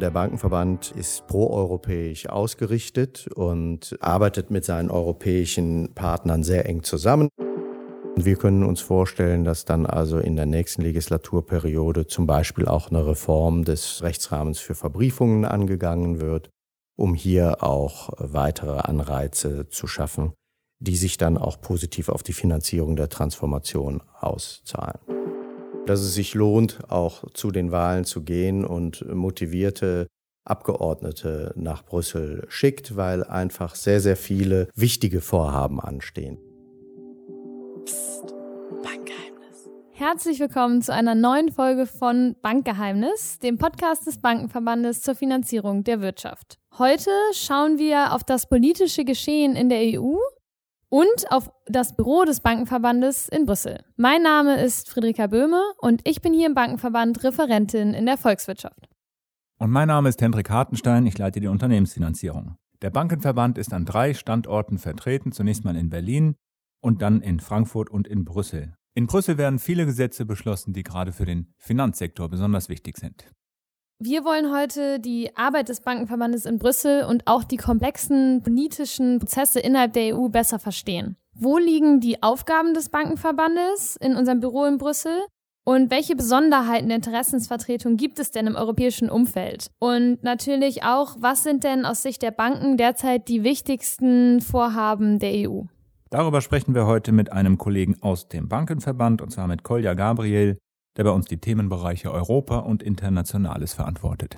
Der Bankenverband ist proeuropäisch ausgerichtet und arbeitet mit seinen europäischen Partnern sehr eng zusammen. Wir können uns vorstellen, dass dann also in der nächsten Legislaturperiode zum Beispiel auch eine Reform des Rechtsrahmens für Verbriefungen angegangen wird, um hier auch weitere Anreize zu schaffen, die sich dann auch positiv auf die Finanzierung der Transformation auszahlen dass es sich lohnt, auch zu den Wahlen zu gehen und motivierte Abgeordnete nach Brüssel schickt, weil einfach sehr, sehr viele wichtige Vorhaben anstehen. Psst, Bankgeheimnis. Herzlich willkommen zu einer neuen Folge von Bankgeheimnis, dem Podcast des Bankenverbandes zur Finanzierung der Wirtschaft. Heute schauen wir auf das politische Geschehen in der EU und auf das Büro des Bankenverbandes in Brüssel. Mein Name ist Friederika Böhme und ich bin hier im Bankenverband Referentin in der Volkswirtschaft. Und mein Name ist Hendrik Hartenstein, ich leite die Unternehmensfinanzierung. Der Bankenverband ist an drei Standorten vertreten, zunächst mal in Berlin und dann in Frankfurt und in Brüssel. In Brüssel werden viele Gesetze beschlossen, die gerade für den Finanzsektor besonders wichtig sind. Wir wollen heute die Arbeit des Bankenverbandes in Brüssel und auch die komplexen politischen Prozesse innerhalb der EU besser verstehen. Wo liegen die Aufgaben des Bankenverbandes in unserem Büro in Brüssel? Und welche Besonderheiten der Interessensvertretung gibt es denn im europäischen Umfeld? Und natürlich auch, was sind denn aus Sicht der Banken derzeit die wichtigsten Vorhaben der EU? Darüber sprechen wir heute mit einem Kollegen aus dem Bankenverband, und zwar mit Kolja Gabriel, der bei uns die Themenbereiche Europa und Internationales verantwortet.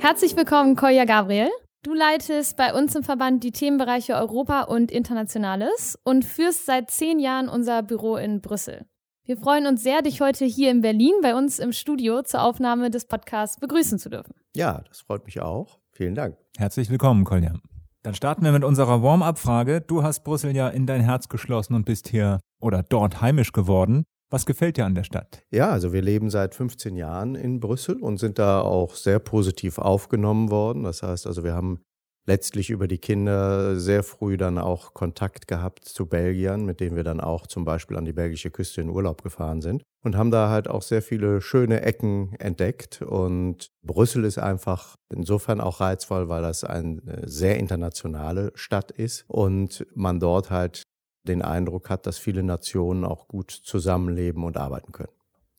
Herzlich willkommen, Kolja Gabriel. Du leitest bei uns im Verband die Themenbereiche Europa und Internationales und führst seit zehn Jahren unser Büro in Brüssel. Wir freuen uns sehr, dich heute hier in Berlin bei uns im Studio zur Aufnahme des Podcasts begrüßen zu dürfen. Ja, das freut mich auch. Vielen Dank. Herzlich willkommen, Kolja. Dann starten wir mit unserer Warm-up-Frage. Du hast Brüssel ja in dein Herz geschlossen und bist hier oder dort heimisch geworden. Was gefällt dir an der Stadt? Ja, also wir leben seit 15 Jahren in Brüssel und sind da auch sehr positiv aufgenommen worden. Das heißt also, wir haben letztlich über die Kinder sehr früh dann auch Kontakt gehabt zu Belgiern, mit denen wir dann auch zum Beispiel an die belgische Küste in Urlaub gefahren sind und haben da halt auch sehr viele schöne Ecken entdeckt. Und Brüssel ist einfach insofern auch reizvoll, weil das eine sehr internationale Stadt ist und man dort halt den Eindruck hat, dass viele Nationen auch gut zusammenleben und arbeiten können.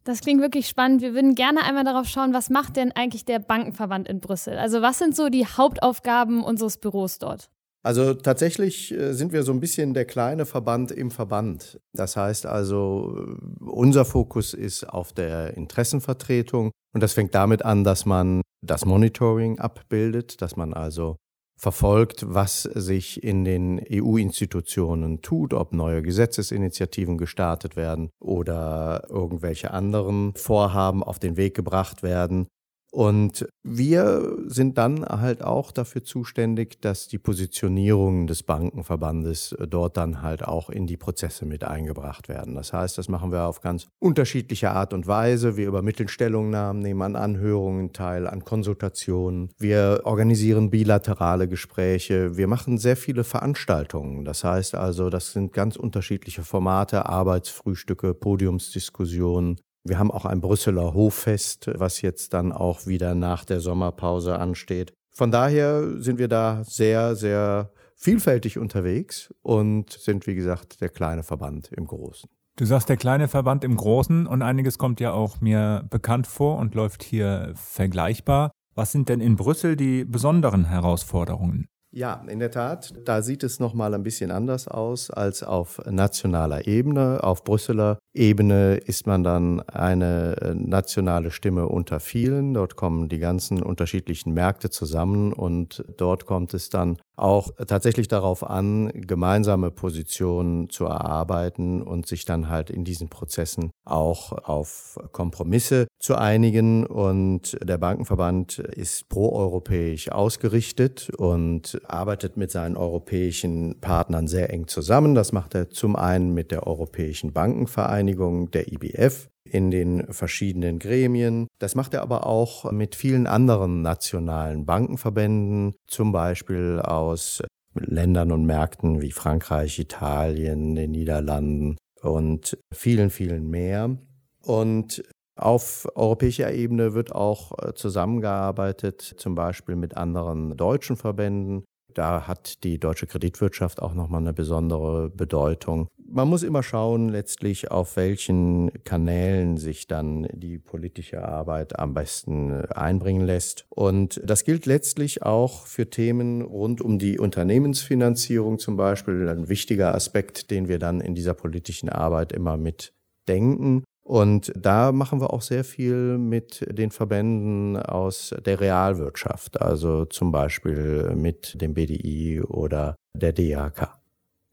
Das klingt wirklich spannend. Wir würden gerne einmal darauf schauen, was macht denn eigentlich der Bankenverband in Brüssel? Also was sind so die Hauptaufgaben unseres Büros dort? Also tatsächlich äh, sind wir so ein bisschen der kleine Verband im Verband. Das heißt also, äh, unser Fokus ist auf der Interessenvertretung und das fängt damit an, dass man das Monitoring abbildet, dass man also verfolgt, was sich in den EU-Institutionen tut, ob neue Gesetzesinitiativen gestartet werden oder irgendwelche anderen Vorhaben auf den Weg gebracht werden. Und wir sind dann halt auch dafür zuständig, dass die Positionierungen des Bankenverbandes äh, dort dann halt auch in die Prozesse mit eingebracht werden. Das heißt, das machen wir auf ganz unterschiedliche Art und Weise. Wir übermitteln Stellungnahmen, nehmen an Anhörungen teil, an Konsultationen. Wir organisieren bilaterale Gespräche. Wir machen sehr viele Veranstaltungen. Das heißt also, das sind ganz unterschiedliche Formate, Arbeitsfrühstücke, Podiumsdiskussionen, wir haben auch ein Brüsseler Hoffest, was jetzt dann auch wieder nach der Sommerpause ansteht. Von daher sind wir da sehr, sehr vielfältig unterwegs und sind, wie gesagt, der kleine Verband im Großen. Du sagst der kleine Verband im Großen und einiges kommt ja auch mir bekannt vor und läuft hier vergleichbar. Was sind denn in Brüssel die besonderen Herausforderungen? Ja, in der Tat, da sieht es noch mal ein bisschen anders aus als auf nationaler Ebene. Auf Brüsseler Ebene ist man dann eine äh, nationale Stimme unter vielen. Dort kommen die ganzen unterschiedlichen Märkte zusammen und dort kommt es dann auch tatsächlich darauf an, gemeinsame Positionen zu erarbeiten und sich dann halt in diesen Prozessen auch auf Kompromisse zu einigen. Und der Bankenverband ist proeuropäisch ausgerichtet und arbeitet mit seinen europäischen Partnern sehr eng zusammen. Das macht er zum einen mit der Europäischen Bankenvereinigung, der IBF, in den verschiedenen Gremien. Das macht er aber auch mit vielen anderen nationalen Bankenverbänden, zum Beispiel aus Ländern und Märkten wie Frankreich, Italien, den Niederlanden und vielen, vielen mehr. Und Auf europäischer Ebene wird auch äh, zusammengearbeitet, zum Beispiel mit anderen deutschen Verbänden. Da hat die deutsche Kreditwirtschaft auch nochmal eine besondere Bedeutung. Man muss immer schauen, letztlich, auf welchen Kanälen sich dann die politische Arbeit am besten einbringen lässt. Und das gilt letztlich auch für Themen rund um die Unternehmensfinanzierung zum Beispiel. Ein wichtiger Aspekt, den wir dann in dieser politischen Arbeit immer mitdenken. Und da machen wir auch sehr viel mit den Verbänden aus der Realwirtschaft, also zum Beispiel mit dem BDI oder der DAK.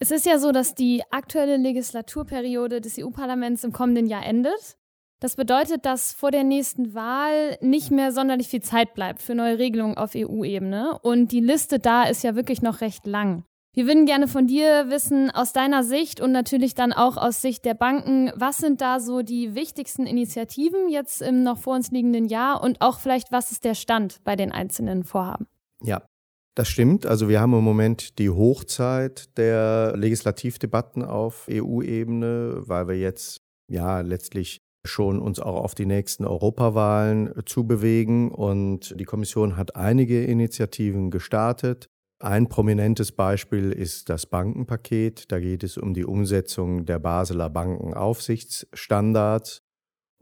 Es ist ja so, dass die aktuelle Legislaturperiode des EU-Parlaments im kommenden Jahr endet. Das bedeutet, dass vor der nächsten Wahl nicht mehr sonderlich viel Zeit bleibt für neue Regelungen auf EU-Ebene. Und die Liste da ist ja wirklich noch recht lang. Wir würden gerne von dir wissen, aus deiner Sicht und natürlich dann auch aus Sicht der Banken, was sind da so die wichtigsten Initiativen jetzt im noch vor uns liegenden Jahr und auch vielleicht, was ist der Stand bei den einzelnen Vorhaben? Ja, das stimmt. Also wir haben im Moment die Hochzeit der Legislativdebatten auf EU-Ebene, weil wir jetzt ja letztlich schon uns auch auf die nächsten Europawahlen zubewegen und die Kommission hat einige Initiativen gestartet. Ein prominentes Beispiel ist das Bankenpaket. Da geht es um die Umsetzung der Basler Bankenaufsichtsstandards.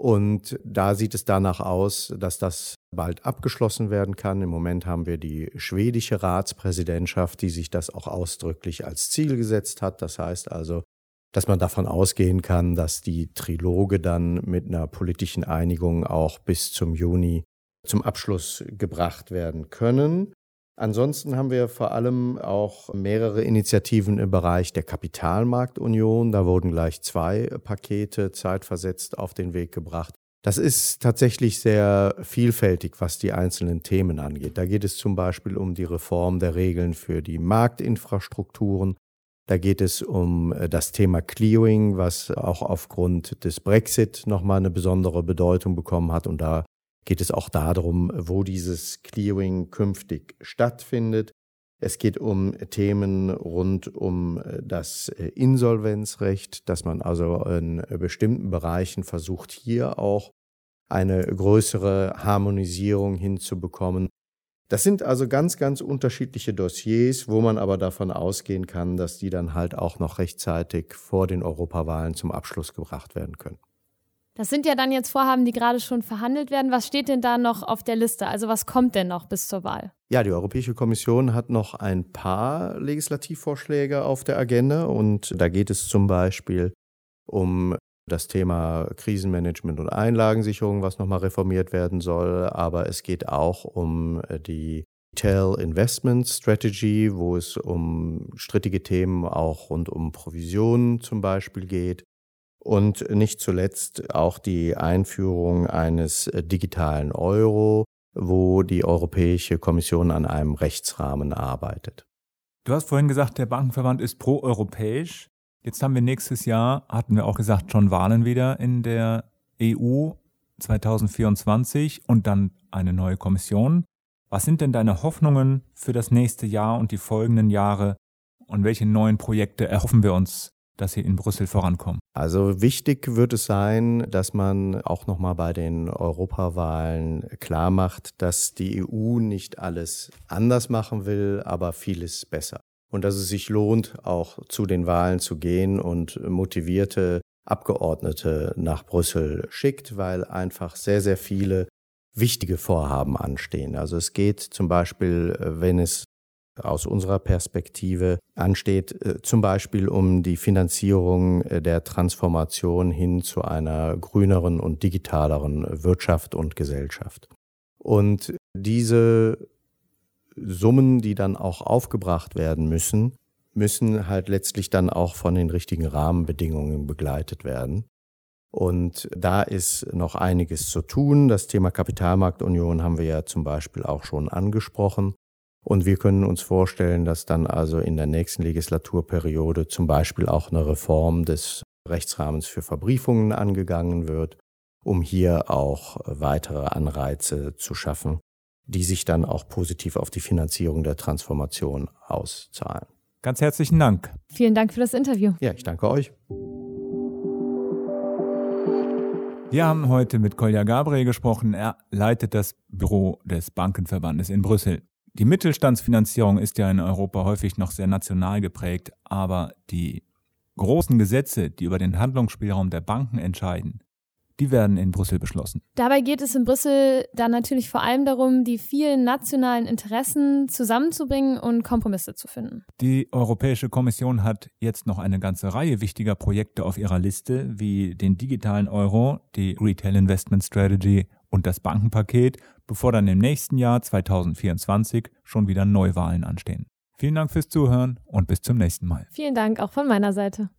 Und da sieht es danach aus, dass das bald abgeschlossen werden kann. Im Moment haben wir die schwedische Ratspräsidentschaft, die sich das auch ausdrücklich als Ziel gesetzt hat. Das heißt also, dass man davon ausgehen kann, dass die Triloge dann mit einer politischen Einigung auch bis zum Juni zum Abschluss gebracht werden können. Ansonsten haben wir vor allem auch mehrere Initiativen im Bereich der Kapitalmarktunion. Da wurden gleich zwei Pakete zeitversetzt auf den Weg gebracht. Das ist tatsächlich sehr vielfältig, was die einzelnen Themen angeht. Da geht es zum Beispiel um die Reform der Regeln für die Marktinfrastrukturen. Da geht es um das Thema Clearing, was auch aufgrund des Brexit nochmal eine besondere Bedeutung bekommen hat. Und da geht es auch darum, wo dieses Clearing künftig stattfindet. Es geht um Themen rund um äh, das äh, Insolvenzrecht, dass man also in bestimmten Bereichen versucht, hier auch eine größere Harmonisierung hinzubekommen. Das sind also ganz, ganz unterschiedliche Dossiers, wo man aber davon ausgehen kann, dass die dann halt auch noch rechtzeitig vor den Europawahlen zum Abschluss gebracht werden können. Das sind ja dann jetzt Vorhaben, die gerade schon verhandelt werden. Was steht denn da noch auf der Liste? Also was kommt denn noch bis zur Wahl? Ja, die Europäische Kommission hat noch ein paar Legislativvorschläge auf der Agenda und da geht es zum Beispiel um das Thema Krisenmanagement und Einlagensicherung, was nochmal reformiert werden soll, aber es geht auch um die Retail Investment Strategy, wo es um strittige Themen auch rund um Provisionen zum Beispiel geht und nicht zuletzt auch die Einführung eines äh, digitalen Euro, wo die Europäische Kommission an einem Rechtsrahmen arbeitet. Du hast vorhin gesagt, der Bankenverband ist proeuropäisch. Jetzt haben wir nächstes Jahr, hatten wir auch gesagt, schon Wahlen wieder in der EU 2024 und dann eine neue Kommission. Was sind denn deine Hoffnungen für das nächste Jahr und die folgenden Jahre und welche neuen Projekte erhoffen wir uns dass sie in Brüssel vorankommen? Also wichtig wird es sein, dass man auch nochmal bei den Europawahlen klar macht, dass die EU nicht alles anders machen will, aber vieles besser. Und dass es sich lohnt, auch zu den Wahlen zu gehen und motivierte Abgeordnete nach Brüssel schickt, weil einfach sehr, sehr viele wichtige Vorhaben anstehen. Also es geht zum Beispiel, wenn es aus unserer Perspektive ansteht, äh, zum Beispiel um die Finanzierung äh, der Transformation hin zu einer grüneren und digitaleren Wirtschaft und Gesellschaft. Und diese Summen, die dann auch aufgebracht werden müssen, müssen halt letztlich dann auch von den richtigen Rahmenbedingungen begleitet werden. Und da ist noch einiges zu tun. Das Thema Kapitalmarktunion haben wir ja zum Beispiel auch schon angesprochen. Und wir können uns vorstellen, dass dann also in der nächsten Legislaturperiode zum Beispiel auch eine Reform des Rechtsrahmens für Verbriefungen angegangen wird, um hier auch weitere Anreize zu schaffen, die sich dann auch positiv auf die Finanzierung der Transformation auszahlen. Ganz herzlichen Dank. Vielen Dank für das Interview. Ja, ich danke euch. Wir haben heute mit Kolja Gabriel gesprochen. Er leitet das Büro des Bankenverbandes in Brüssel. Die Mittelstandsfinanzierung ist ja in Europa häufig noch sehr national geprägt, aber die großen Gesetze, die über den Handlungsspielraum der Banken entscheiden, die werden in Brüssel beschlossen. Dabei geht es in Brüssel dann natürlich vor allem darum, die vielen nationalen Interessen zusammenzubringen und Kompromisse zu finden. Die Europäische Kommission hat jetzt noch eine ganze Reihe wichtiger Projekte auf ihrer Liste, wie den digitalen Euro, die Retail Investment Strategy und das Bankenpaket, bevor dann im nächsten Jahr 2024 schon wieder Neuwahlen anstehen. Vielen Dank fürs Zuhören und bis zum nächsten Mal. Vielen Dank auch von meiner Seite.